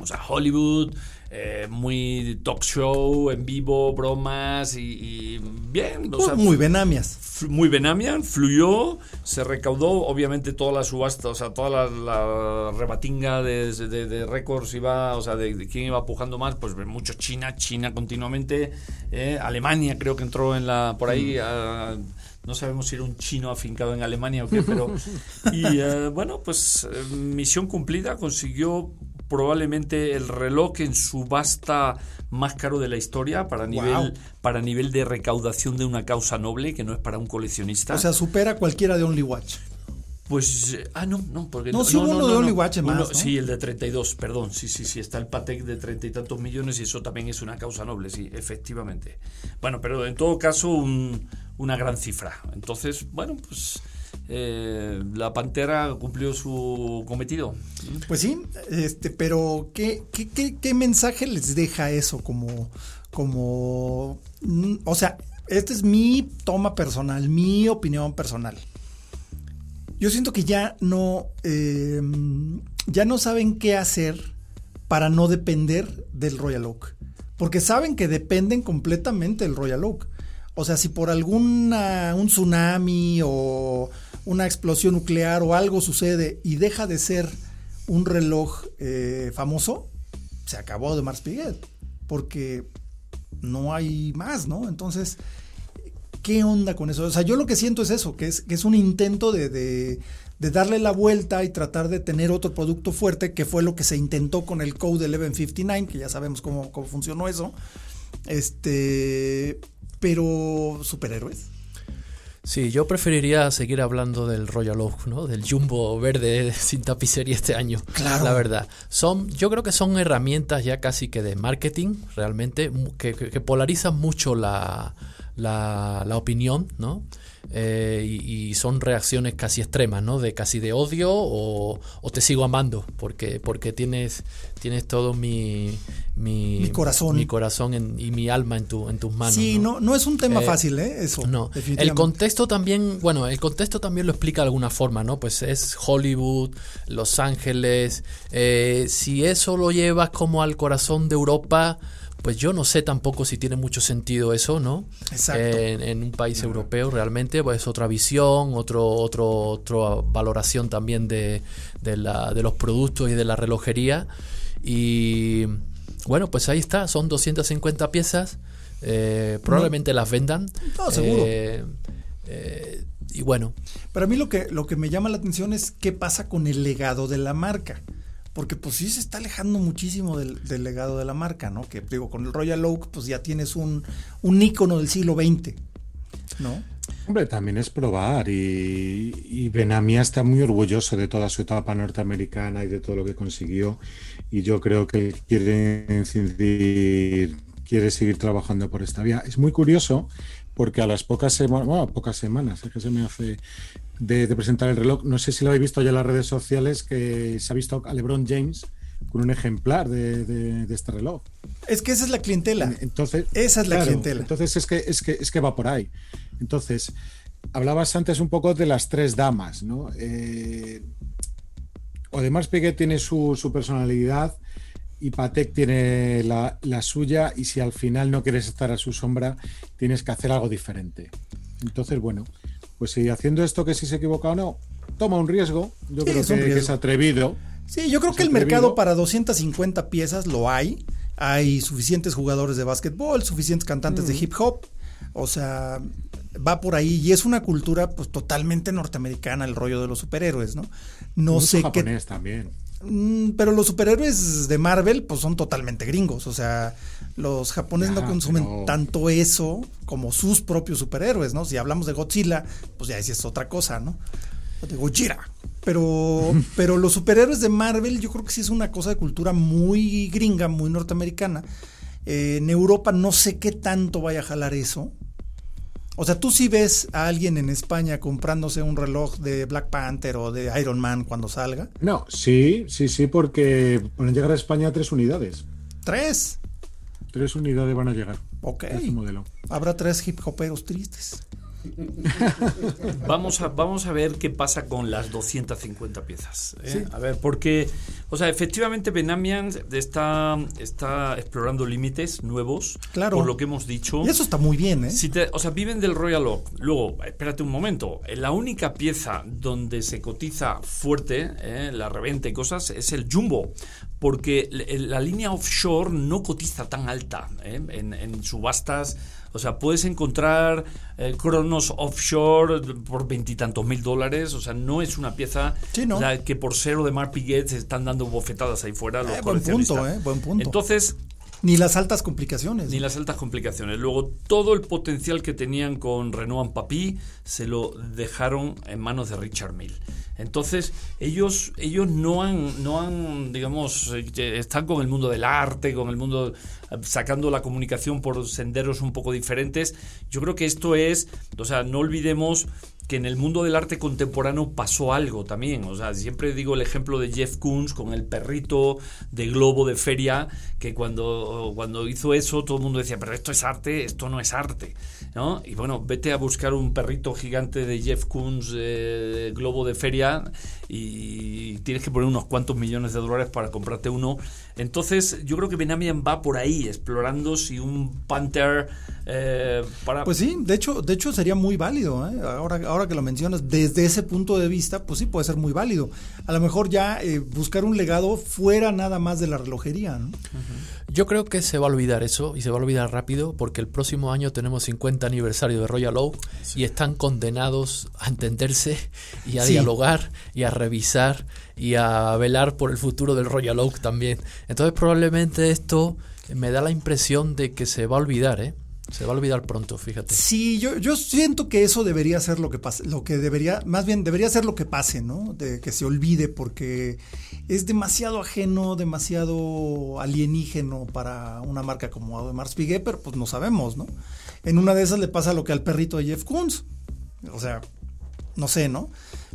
O sea, Hollywood, eh, muy talk show, en vivo, bromas y, bien. muy benamias. Muy benamian, fluyó, se recaudó, obviamente toda la subasta, o sea, toda la, rebatinga de, récords iba, o sea, de, quién iba pujando más, pues mucho China, China continuamente, eh, Alemania creo que entró en la, por ahí, mm. no sabemos si era un chino afincado en Alemania o qué, pero... Y eh, bueno, pues misión cumplida, consiguió probablemente el reloj en subasta más caro de la historia para nivel para nivel de recaudación de una causa noble que no es para un coleccionista. O sea, supera cualquiera de Only Watch. Pues, eh, ah, no, no, porque... No, sí hubo uno de Only Watch más, Sí, el de 32, perdón, sí, sí, sí, está el Patek de treinta y tantos millones y eso también es una causa noble, sí, efectivamente. Bueno, pero en todo caso una gran cifra. Entonces, bueno, pues eh, la Pantera cumplió su cometido. Pues sí, este, pero ¿qué, qué, qué, mensaje les deja eso como, como, mm, o sea, esta es mi toma personal, mi opinión personal. Yo siento que ya no, em, ya no saben qué hacer para no depender del Royal Oak. Porque saben que dependen completamente del Royal Oak. O sea, si por alguna, un tsunami o una explosión nuclear o algo sucede y deja de ser un reloj eh, famoso, se acabó de Mars Piguet, porque no hay más, ¿no? Entonces, ¿qué onda con eso? O sea, yo lo que siento es eso, que es, que es un intento de, de, darle la vuelta y tratar de tener otro producto fuerte, que fue lo que se intentó con el Code 1159, que ya sabemos cómo, cómo funcionó eso. Este, pero superhéroes. Sí, yo preferiría seguir hablando del Royal Oak, ¿no? Del jumbo verde sin tapicería este año. Claro. La verdad. Son, yo creo que son herramientas ya casi que de marketing, realmente, que, que polarizan mucho la, la, la opinión, ¿no? Eh, y, son reacciones casi extremas, ¿no? De casi de odio o, te sigo amando, porque, porque tienes, tienes todo mi, mi, corazón, mi corazón y mi alma en, tu, en tus manos. Sí, ¿no? no, es un tema eh, fácil, ¿eh? Eso. No. El contexto también, bueno, el contexto también lo explica de alguna forma, ¿no? Pues es Hollywood, Los Ángeles. Eh, si eso lo llevas como al corazón de Europa pues yo no sé tampoco si tiene mucho sentido eso, ¿no? Exacto. en un país europeo realmente, pues es otra visión, otro, otro, otra valoración también de, de, la, de los productos y de la relojería. Y bueno, pues ahí está, son 250 piezas, eh, probablemente las vendan. No, seguro. Eh, eh, y bueno. Para mí lo que, lo que me llama la atención es qué pasa con el legado de la marca porque pues sí se está alejando muchísimo del, legado de la marca, ¿no? Que digo, con el Royal Oak pues ya tienes un, un ícono del siglo XX, ¿no? Hombre, también es probar y, y Benamia está muy orgulloso de toda su etapa norteamericana y de todo lo que consiguió y yo creo que quiere incidir, quiere seguir trabajando por esta vía. Es muy curioso porque a las pocas semanas, bueno, pocas semanas, es que se me hace de, presentar el reloj, no sé si lo habéis visto ya en las redes sociales, que se ha visto a LeBron James con un ejemplar de, este reloj. Es que esa es la clientela. Entonces, esa es la clientela. Entonces es que, es que, es que va por ahí. Entonces, hablabas antes un poco de las tres damas, ¿no? Eh, Odemars Piguet tiene su, su personalidad y Patek tiene la, suya y si al final no quieres estar a su sombra, tienes que hacer algo diferente. Entonces, bueno, pues si haciendo esto que si se equivoca o no, toma un riesgo, yo creo que, es atrevido. Sí, yo creo que el mercado para 250 piezas lo hay. Hay suficientes jugadores de básquetbol, suficientes cantantes de hip hop. O sea, va por ahí y es una cultura pues totalmente norteamericana el rollo de los superhéroes, ¿no? No sé japonés también. Mm, pero los superhéroes de Marvel, pues son totalmente gringos. O sea, los japoneses no consumen tanto eso como sus propios superhéroes, ¿no? Si hablamos de Godzilla, pues ya es otra cosa, ¿no? De Gojira. Pero, pero los superhéroes de Marvel, yo creo que sí es una cosa de cultura muy gringa, muy norteamericana. Eh, en Europa no sé qué tanto vaya a jalar eso. O sea, tú sí ves a alguien en España comprándose un reloj de Black Panther o de Iron Man cuando salga. No, sí, sí, sí, porque van a llegar a España tres unidades. ¿Tres? Tres unidades van a llegar. Ok. Este modelo. Habrá tres hip hoperos tristes. Vamos a, vamos a ver qué pasa con las 250 piezas. ¿eh? A ver, porque, o sea, efectivamente Benamian está, está explorando límites nuevos, Claro. por lo que hemos dicho. Y eso está muy bien, ¿eh? Si te- o sea, viven del Royal Oak. Luego, espérate un momento. La única pieza donde se cotiza fuerte, eh, la reventa y cosas, es el Jumbo. Porque la línea offshore no cotiza tan alta eh, en, en subastas. O sea, puedes encontrar eh, Cronos offshore por veintitantos mil dólares. O sea, no es una pieza Sí, ¿no? la que por ser o de Mark Piguet se están dando bofetadas ahí fuera los Eh, buen punto, eh, buen punto. Entonces, Ni las altas complicaciones. ni las altas complicaciones. Luego, todo el potencial que tenían con Renault en Papy se lo dejaron en manos de Richard Mill. Entonces, ellos, ellos no han, no han, digamos, eh, están con el mundo del arte, con el mundo, sacando la comunicación por senderos un poco diferentes. Yo creo que esto es, o sea, no olvidemos que en el mundo del arte contemporáneo pasó algo también. O sea, siempre digo el ejemplo de Jeff Koons con el perrito de globo de feria, que cuando, cuando hizo eso todo el mundo decía, pero esto es arte, esto no es arte. ¿no? Y bueno, vete a buscar un perrito gigante de Jeff Koons eh, globo de feria y tienes que poner unos cuantos millones de dólares para comprarte uno. Entonces, yo creo que Benamian va por ahí, explorando si un Panther eh, para... Pues sí, de hecho, de hecho sería muy válido. ¿eh? Ahora, ahora que lo mencionas, desde ese punto de vista, pues sí puede ser muy válido. A lo mejor ya eh, buscar un legado fuera nada más de la relojería. ¿no? Yo creo que se va a olvidar eso y se va a olvidar rápido porque el próximo año tenemos 50 aniversario de Royal Oak y están condenados a entenderse y a Sí. dialogar y a revisar y a velar por el futuro del Royal Oak también. Entonces probablemente esto me da la impresión de que se va a olvidar, ¿eh? Se va a olvidar pronto, fíjate. Sí, yo, yo siento que eso debería ser lo que pase, lo que debería, más bien debería ser lo que pase, ¿no? De que se olvide, porque es demasiado ajeno, demasiado alienígeno para una marca como Audemars Piguet, pero pues no sabemos, ¿no? En una de esas le pasa lo que al perrito de Jeff Koons. O sea, no sé, ¿no?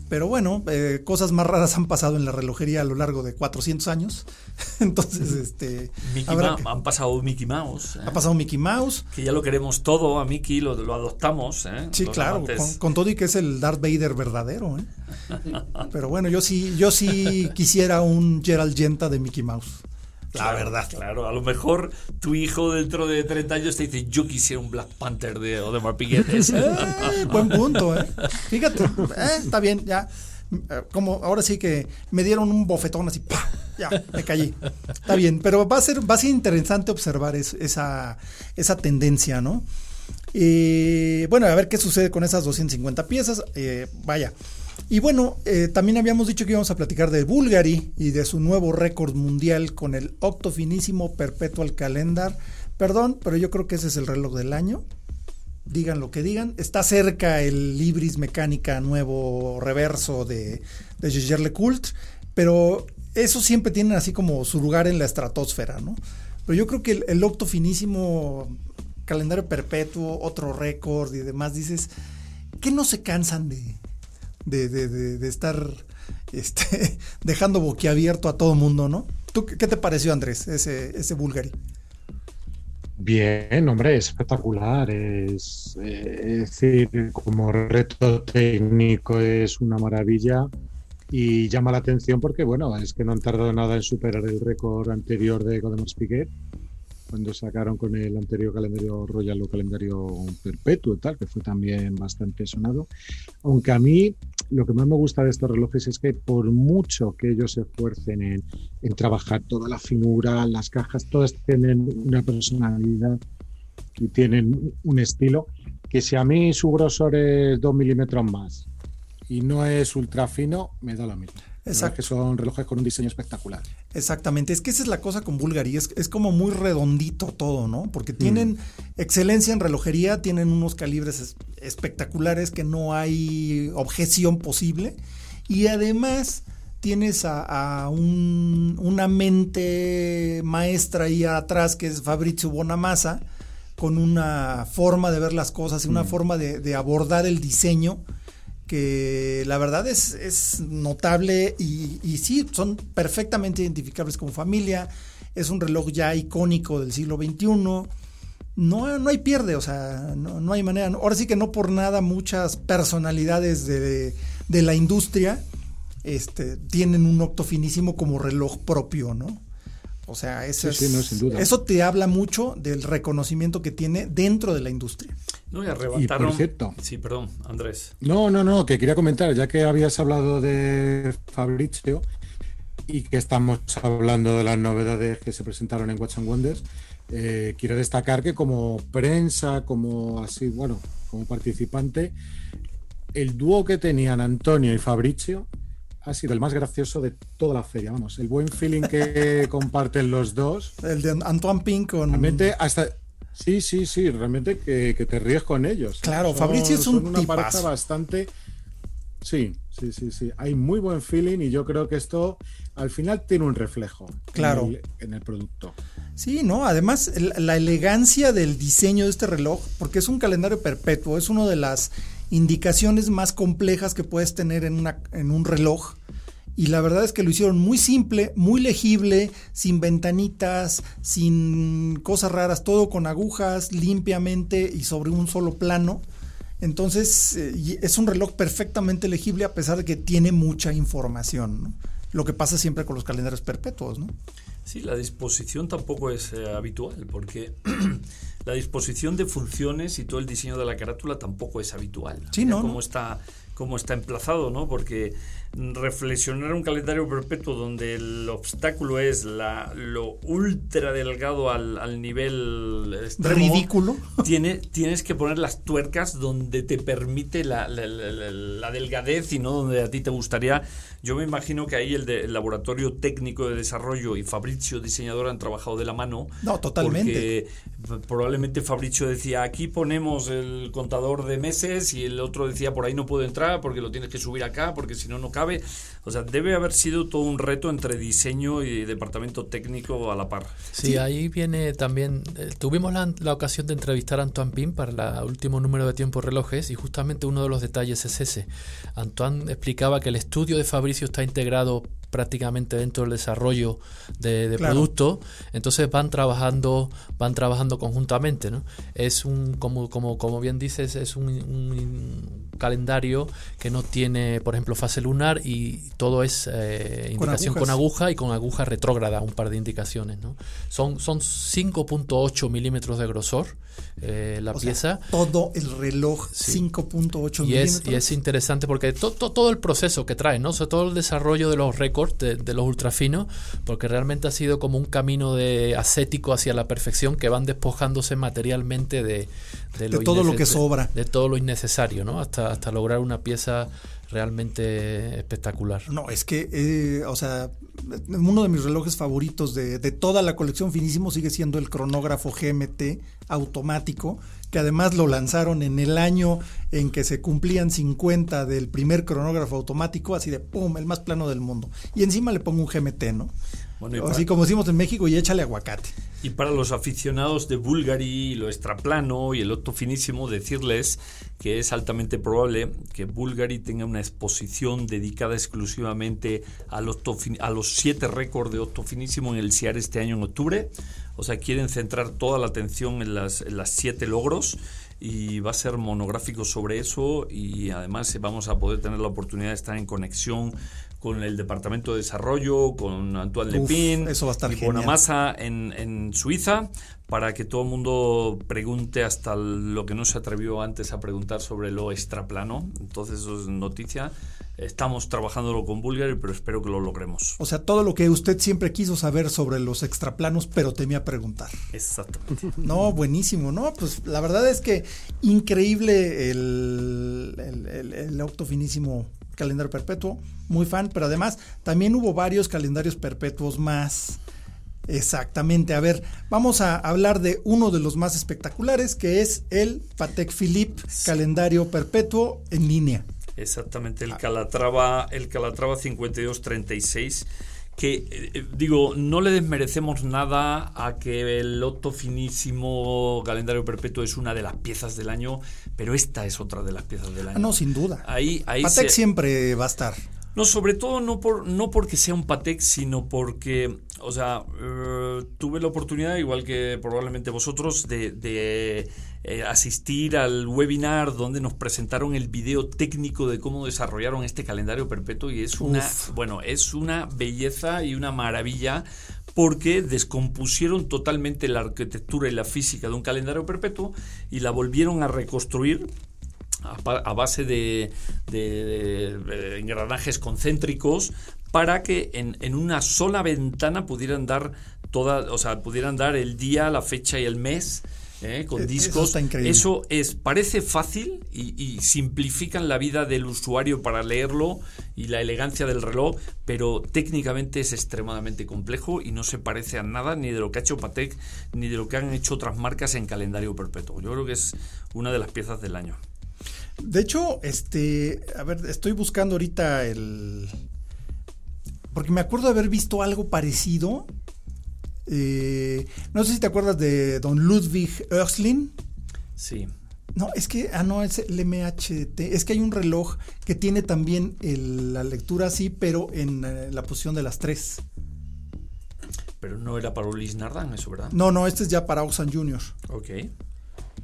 Pero bueno, eh, cosas más raras han pasado en la relojería a lo largo de 400 años. Entonces, este. Mickey Ma- que- han pasado Mickey Mouse. ¿eh? ha pasado Mickey Mouse. Que ya lo queremos todo, a Mickey lo, lo adoptamos. ¿eh? Sí, Los claro, con, con todo y que es el Darth Vader verdadero, ¿eh? Pero bueno, yo sí, yo sí quisiera un Gerald Genta de Mickey Mouse. La Claro, verdad. Claro, a lo mejor tu hijo dentro de 30 años te dice, yo quisiera un Black Panther de Odemar Piguet. Eh, buen punto, ¿eh? Fíjate, eh, está bien, ya. Eh, Como ahora sí que me dieron un bofetón así, ¡pah! ya, me caí. Está bien, pero va a ser, va a ser interesante observar es- esa, esa tendencia, ¿no? Eh, bueno, a ver qué sucede con esas 250 piezas. eh, vaya. Y bueno, eh, también habíamos dicho que íbamos a platicar de Bulgari y de su nuevo récord mundial con el octofinísimo Perpetual Calendar. Perdón, pero yo creo que ese es el reloj del año digan lo que digan. Está cerca el Libris Mecánica nuevo reverso de, de Jaeger LeCoultre, pero eso siempre tienen así como su lugar en la estratosfera, ¿no? Pero yo creo que el, el octo finísimo calendario perpetuo, otro récord y demás, dices, que no se cansan de, de, de- de- estar este, dejando boquiabierto a todo mundo, ¿no? ¿Tú qué te pareció, Andrés, ese, ese Bulgari? Bien, hombre, es espectacular. Es, eh, es decir, como reto técnico es una maravilla y llama la atención porque, bueno, es que no han tardado nada en superar el récord anterior de Godemars Piquet cuando sacaron con el anterior calendario Royal o calendario perpetuo tal, que fue también bastante sonado. Aunque a mí lo que más me gusta de estos relojes es que por mucho que ellos se esfuercen en, trabajar toda la finura, las cajas, todas tienen una personalidad y tienen un estilo que si a mí su grosor es dos milímetros más y no es ultra fino, me da lo mismo. Exacto. que son relojes con un diseño espectacular. Exactamente, es que esa es la cosa con Bulgari, es, es como muy redondito todo, ¿no? Porque tienen excelencia en relojería, tienen unos calibres es- espectaculares que no hay objeción posible y además tienes a, una mente maestra ahí atrás que es Fabrizio Bonamassa, con una forma de ver las cosas y una mm. forma de, abordar el diseño que la verdad es, notable y, y, sí, son perfectamente identificables como familia. Es un reloj ya icónico del siglo XXI. No, no hay pierde, o sea, no, hay manera. Ahora sí que no por nada muchas personalidades de, de la industria este, tienen un octo finísimo como reloj propio, ¿no? O sea, eso, eso te habla mucho del reconocimiento que tiene dentro de la industria. No, y arrebataron. por cierto, sí, perdón, Andrés. No, no, no, que quería comentar, ya que habías hablado de Fabrizio y que estamos hablando de las novedades que se presentaron en Watch and Wonders, eh, quiero destacar que como prensa, como así, bueno, como participante, el dúo que tenían Antonio y Fabrizio ha sido el más gracioso de toda la feria. Vamos, el buen feeling que comparten los dos. El de Antoine Pink con. Realmente, hasta. Sí, sí, sí, realmente que, te ríes con ellos. Claro, Fabricio es un una pareja bastante. Sí, sí, sí, sí. Hay muy buen feeling y yo creo que esto al final tiene un reflejo claro. en, el, producto. Sí, ¿no? Además, la elegancia del diseño de este reloj, porque es un calendario perpetuo, es uno de las indicaciones más complejas que puedes tener en, en un reloj. Y la verdad es que lo hicieron muy simple, muy legible, sin ventanitas, sin cosas raras, todo con agujas, limpiamente y sobre un solo plano. Entonces eh, es un reloj perfectamente legible a pesar de que tiene mucha información. Lo que pasa siempre con los calendarios perpetuos. ¿no? Sí, la disposición tampoco es eh, habitual, porque la disposición de funciones y todo el diseño de la carátula tampoco es habitual. Sí, ¿no? Cómo está, cómo está emplazado, ¿no? Porque reflexionar un calendario perpetuo donde el obstáculo es la, lo ultra delgado al, nivel ridículo. tiene, tienes que poner las tuercas donde te permite la, delgadez y no donde a ti te gustaría. Yo me imagino que ahí el, laboratorio técnico de desarrollo y Fabricio diseñador han trabajado de la mano. No totalmente. Porque probablemente Fabricio decía aquí ponemos el contador de meses y el otro decía por ahí no puedo entrar porque lo tienes que subir acá porque si no no cabe o sea, debe haber sido todo un reto entre diseño y departamento técnico a la par. Sí, ahí viene también. Eh, tuvimos la, ocasión de entrevistar a Antoine Pin para el último número de tiempo relojes y justamente uno de los detalles es ese. Antoine explicaba que el estudio de Fabricio está integrado prácticamente dentro del desarrollo de, de producto, entonces van trabajando, van trabajando conjuntamente, ¿no? Es un, como, como, como bien dices, es un, calendario que no tiene, por ejemplo, fase lunar y todo es eh, indicación con, aguja y con aguja retrógrada, un par de indicaciones, ¿no? Son, son 5.8 milímetros de grosor eh, la pieza. todo el reloj 5.8 milímetros. y es interesante porque todo el proceso que trae, ¿no? todo el desarrollo de los récords de, los ultrafinos, porque realmente ha sido como un camino de ascético hacia la perfección que van despojándose materialmente de, de, todo lo que sobra. De, todo lo innecesario, ¿no? Hasta, hasta lograr una pieza realmente espectacular. No, es que, eh, o sea, uno de mis relojes favoritos de, de, toda la colección finísimo sigue siendo el cronógrafo GMT automático, que además lo lanzaron en el año en que se cumplían 50 del primer cronógrafo automático, así de pum, el más plano del mundo. Y encima le pongo un GMT, ¿no? Así como decimos en México, y échale aguacate. Y para los aficionados de Bulgari, lo extraplano y el otto finísimo, decirles que es altamente probable que Bulgari tenga una exposición dedicada exclusivamente a los siete récords de otto finísimo en el CIAR este año en octubre. O sea, quieren centrar toda la atención en las, en las siete logros y va a ser monográfico sobre eso y además vamos a poder tener la oportunidad de estar en conexión con el Departamento de Desarrollo, con Antoine Lepin eso va a estar y con Amasa en, en Suiza, para que todo el mundo pregunte hasta lo que no se atrevió antes a preguntar sobre lo extraplano. Entonces, eso es noticia. Estamos trabajándolo con Bulgari, pero espero que lo logremos. O sea, todo lo que usted siempre quiso saber sobre los extraplanos, pero temía preguntar. Exactamente. No, buenísimo, ¿no? Pues la verdad es que increíble el, el, el, el finísimo calendario perpetuo, muy fan, pero además también hubo varios calendarios perpetuos más. Exactamente, a ver, vamos a hablar de uno de los más espectaculares, que es el Patek Philippe calendario perpetuo en línea. Exactamente, el Calatrava, el Calatrava 5236 que eh, digo, no le desmerecemos nada a que el loto finísimo calendario perpetuo es una de las piezas del año, pero esta es otra de las piezas del año. No, sin duda. Ahí, ahí Patek siempre va a estar. No, sobre todo no, por, no porque sea un Patek, sino porque, o sea, eh, tuve la oportunidad, igual que probablemente vosotros, de, eh, asistir al webinar donde nos presentaron el video técnico de cómo desarrollaron este calendario perpetuo y es una, bueno, es una belleza y una maravilla porque descompusieron totalmente la arquitectura y la física de un calendario perpetuo y la volvieron a reconstruir a, base de, engranajes concéntricos para que en, una sola ventana pudieran dar toda, o sea, pudieran dar el día, la fecha y el mes. ¿eh? con discos. Eso, es, parece fácil y, y, simplifican la vida del usuario para leerlo y la elegancia del reloj, pero técnicamente es extremadamente complejo y no se parece a nada ni de lo que ha hecho Patek ni de lo que han hecho otras marcas en calendario perpetuo. Yo creo que es una de las piezas del año. De hecho, este, a ver, estoy buscando ahorita el... Porque me acuerdo de haber visto algo parecido. Eh, no sé si te acuerdas de don Ludwig Oerslin. Sí. No, es que, ah, no, es el MHT. Es que hay un reloj que tiene también la lectura así, pero en eh, la posición de las tres. Pero no era para Ulis Nardan, eso, ¿verdad? No, no, este es ya para Oxan Jr. Ok.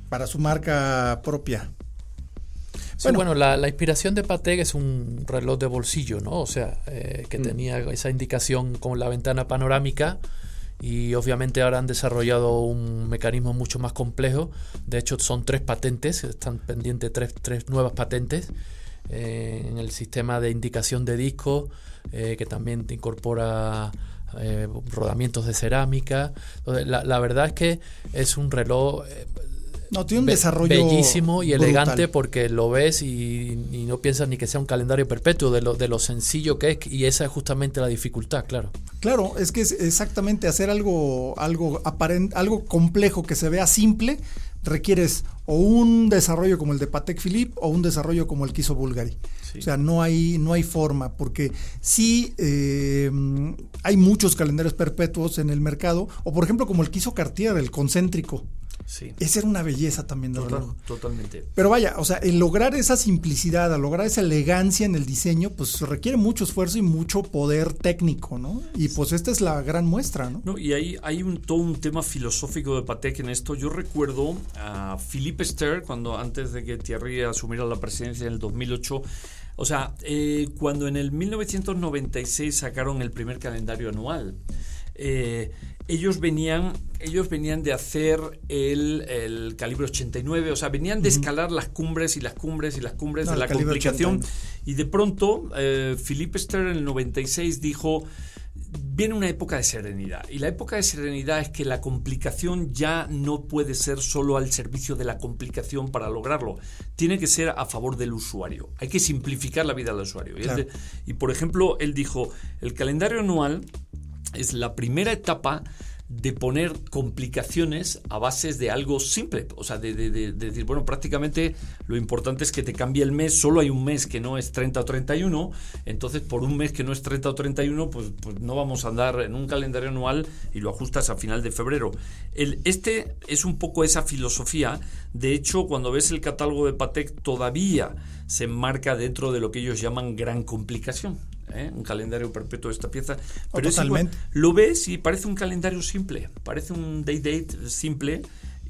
Para su marca propia bueno, la, inspiración de Patek es un reloj de bolsillo, ¿no? O sea, eh, que mm. tenía esa indicación con la ventana panorámica y obviamente ahora han desarrollado un mecanismo mucho más complejo. De hecho, son tres patentes, están pendientes tres, tres nuevas patentes eh, en el sistema de indicación de disco, eh, que también incorpora rodamientos de cerámica. la, la, verdad es que es un reloj no, tiene un desarrollo bellísimo y elegante porque lo ves y, no piensas ni que sea un calendario perpetuo de lo, de lo sencillo que es y esa es justamente la dificultad, claro. Claro, es que es exactamente hacer algo algo aparente, algo complejo que se vea simple requieres o un desarrollo como el de Patek Philippe o un desarrollo como el que hizo Bulgari. O sea, no hay, no hay forma, porque sí eh, hay muchos calendarios perpetuos en el mercado, o por ejemplo como el que hizo Cartier, el concéntrico. Esa era una belleza también del reloj. Totalmente. Pero vaya, o sea, el lograr esa simplicidad, al lograr esa elegancia en el diseño, pues requiere mucho esfuerzo y mucho poder técnico, ¿no? Y pues esta es la gran muestra, ¿no? no y hay, hay un, todo un tema filosófico de Patek en esto. Yo recuerdo a Philippe Ster, cuando antes de que Thierry asumiera la presidencia en el 2008, o sea, eh, cuando en el 1996 sacaron el primer calendario anual, eh, ellos venían, ellos venían de hacer el, calibre 89, o sea, venían de escalar las cumbres y las cumbres y las cumbres de la complicación. Y de pronto, eh, Philippe Ster en el 96 dijo, viene una época de serenidad. Y la época de serenidad es que la complicación ya no puede ser solo al servicio de la complicación para lograrlo. Tiene que ser a favor del usuario. Hay que simplificar la vida del usuario. y por ejemplo, él dijo, el calendario anual es la primera etapa de poner complicaciones a bases de algo simple. O sea, de, decir, bueno, prácticamente lo importante es que te cambie el mes, solo hay un mes que no es 30 o 31, entonces por un mes que no es 30 o 31, pues, pues no vamos a andar en un calendario anual y lo ajustas a final de febrero. El, este es un poco esa filosofía. De hecho, cuando ves el catálogo de Patek, todavía se enmarca dentro de lo que ellos llaman gran complicación. ¿Eh? un calendario perpetuo de esta pieza. Oh, Pero Totalmente. lo ves y parece un calendario simple, parece un day-date simple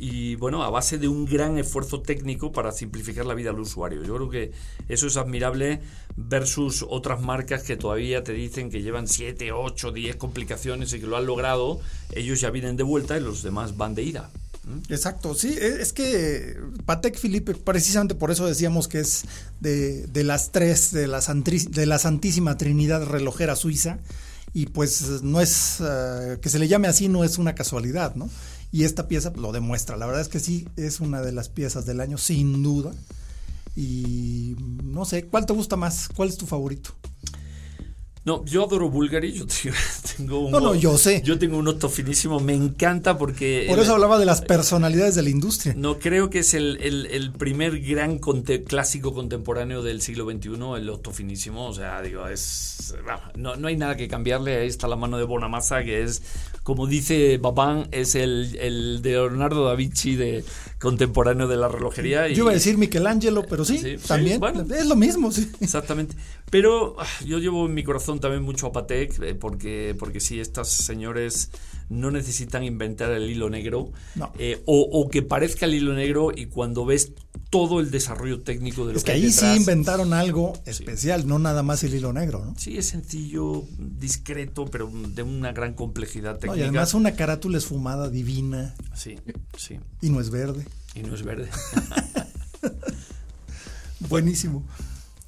y bueno, a base de un gran esfuerzo técnico para simplificar la vida al usuario. Yo creo que eso es admirable versus otras marcas que todavía te dicen que llevan 7, 8, 10 complicaciones y que lo han logrado, ellos ya vienen de vuelta y los demás van de ida. Exacto, sí, e, es que Patek Philippe, precisamente por eso decíamos que es de, las tres, de la, de la Santísima Trinidad relojera suiza, y pues no es, eh, que se le llame así no es una casualidad, ¿no? Y esta pieza lo demuestra, la verdad es que sí, es una de las piezas del año, sin duda. Y no sé, ¿cuál te gusta más? ¿Cuál es tu favorito? No, yo adoro Bulgari, yo tengo un. No, no, yo sé. Yo tengo un octo finísimo, me encanta porque. Por eso hablaba de las personalidades de la industria. No, creo que es el, el, el primer gran conte clásico contemporáneo del siglo XXI, el octo finísimo. O sea, digo, es. No, no hay nada que cambiarle. Ahí está la mano de Bonamassa, que es, como dice Babán, es el, el de Leonardo da Vinci de contemporáneo de la relojería. Yo iba a decir Michelangelo, pero sí, Sí, sí, también. bueno. es lo mismo, sí. Exactamente. Pero ah, yo llevo en mi corazón también mucho a Patek, eh, porque, porque sí, estos señores no necesitan inventar el hilo negro, No. eh, o, o que parezca el hilo negro y cuando ves todo el desarrollo técnico de lo Es que, que ahí sí inventaron algo especial, no nada más el hilo negro, ¿no? Sí, es sencillo, discreto, pero de una gran complejidad No, técnica. y además una carátula esfumada divina Sí, sí. y no es verde. Y no es verde. Buenísimo.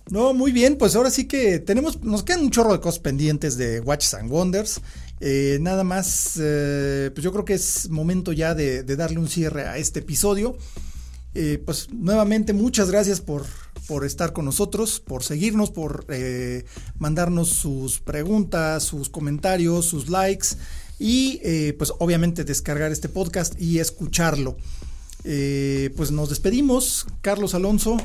No, muy bien, pues ahora sí que tenemos, nos quedan un chorro de cosas pendientes de Watches and Wonders. Eh, nada más, eh, pues yo creo que es momento ya de, darle un cierre a este episodio. Eh, pues nuevamente muchas gracias por, por estar con nosotros, por seguirnos, por mandarnos sus preguntas, sus comentarios, sus likes y pues obviamente descargar este podcast y escucharlo. Pues nos despedimos, Carlos Alonso.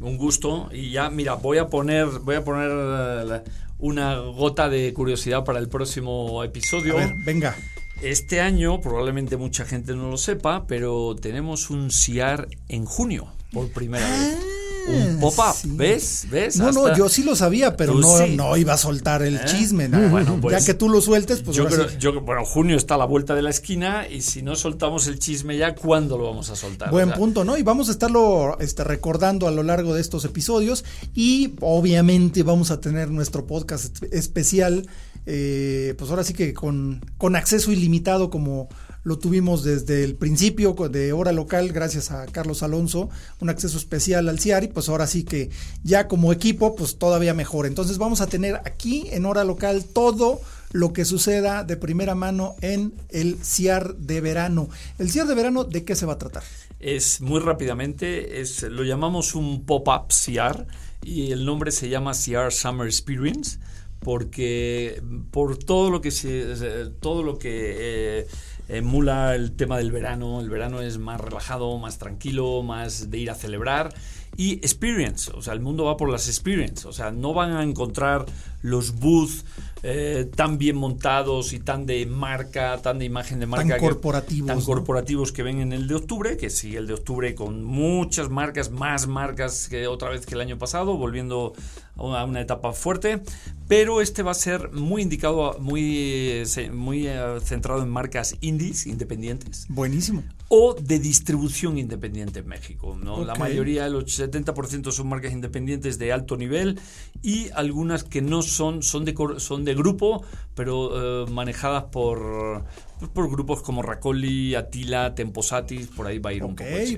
Un gusto. Y ya, mira, voy a poner, voy a poner eh, una gota de curiosidad para el próximo A episodio. ver, venga. Este año, probablemente mucha gente no lo sepa, pero tenemos un CIAR en junio, por primera vez. Un pop-up, Ah, sí. ¿ves? ¿Ves? No, no, yo sí lo sabía, pero no, sí. no iba a soltar el ¿Eh? chisme. ¿no? Bueno, pues, ya que tú lo sueltes, pues yo creo, yo- bueno, junio está a la vuelta de la esquina y si no soltamos el chisme ya, ¿cuándo lo vamos a soltar? Buen O sea, punto, ¿no? Y vamos a estarlo este, recordando a lo largo de estos episodios y obviamente vamos a tener nuestro podcast espe- especial, eh, pues ahora sí que con, con acceso ilimitado como lo tuvimos desde el principio de hora local, gracias a Carlos Alonso, un acceso especial al CIAR y pues ahora sí que ya como equipo, pues todavía mejor. Entonces vamos a tener aquí en hora local todo lo que suceda de primera mano en el CIAR de verano. El CIAR de verano, ¿de qué se va a tratar? Es muy rápidamente, es, lo llamamos un pop-up CR y el nombre se llama CR Summer Experience porque por todo lo que se- todo lo que eh, emula el tema del verano, el verano es más relajado, más tranquilo, más de ir a celebrar. Y experience, o sea, el mundo va por las experience, o sea, no van a encontrar los booths eh, tan bien montados y tan de marca, tan de imagen de marca, que- corporativos, tan ¿no? corporativos que ven en el de octubre, que sigue el de octubre con muchas marcas, más marcas que otra vez que el año pasado, volviendo a una, etapa fuerte, pero este va a ser muy indicado, muy, muy eh, centrado en marcas indies, independientes, Buenísimo. o de distribución independiente en México. ¿no? La Ok. mayoría, el 70% son marcas independientes de alto nivel y algunas que no son, son de, son de grupo, pero eh, manejadas por, por grupos como Racoli, Atila, Temposatis, por ahí va a ir un poco pues,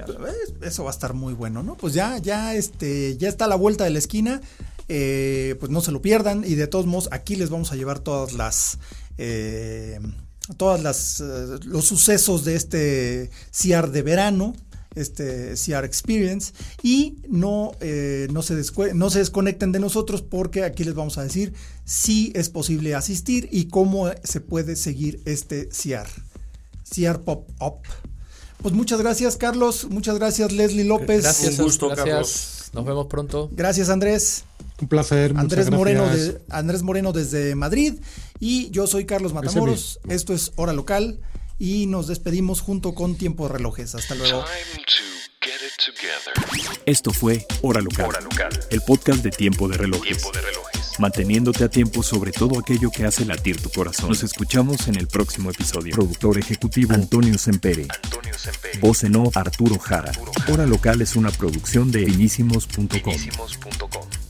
eso va a estar muy bueno, ¿no? Pues ya, ya, este, ya está a la vuelta de la esquina. eh, pues no se lo pierdan. Y de todos modos, aquí les vamos a llevar todas las. eh, todas las. eh, los sucesos de este CIAR de verano. Este CR Experience. Y no, eh, no, se no se desconecten de nosotros porque aquí les vamos a decir si es posible asistir y cómo se puede seguir este CR. CR Pop Up. Pues muchas gracias, Carlos. Muchas gracias, Leslie López. Gracias, Un gusto, gracias. Carlos. Nos vemos pronto. Gracias, Andrés. Un placer. Andrés Moreno, de- Andrés Moreno desde Madrid. Y yo soy Carlos Matamoros. Esto es Hora Local. Y nos despedimos junto con Tiempo de Relojes. Hasta luego. Esto fue Hora Local, el podcast de Tiempo de Relojes. Manteniéndote a tiempo sobre todo aquello que hace latir tu corazón. Nos escuchamos en el próximo episodio. Productor ejecutivo Antonio Sempere. Voz en off Arturo Jara. Hora Local es una producción de finísimos.com.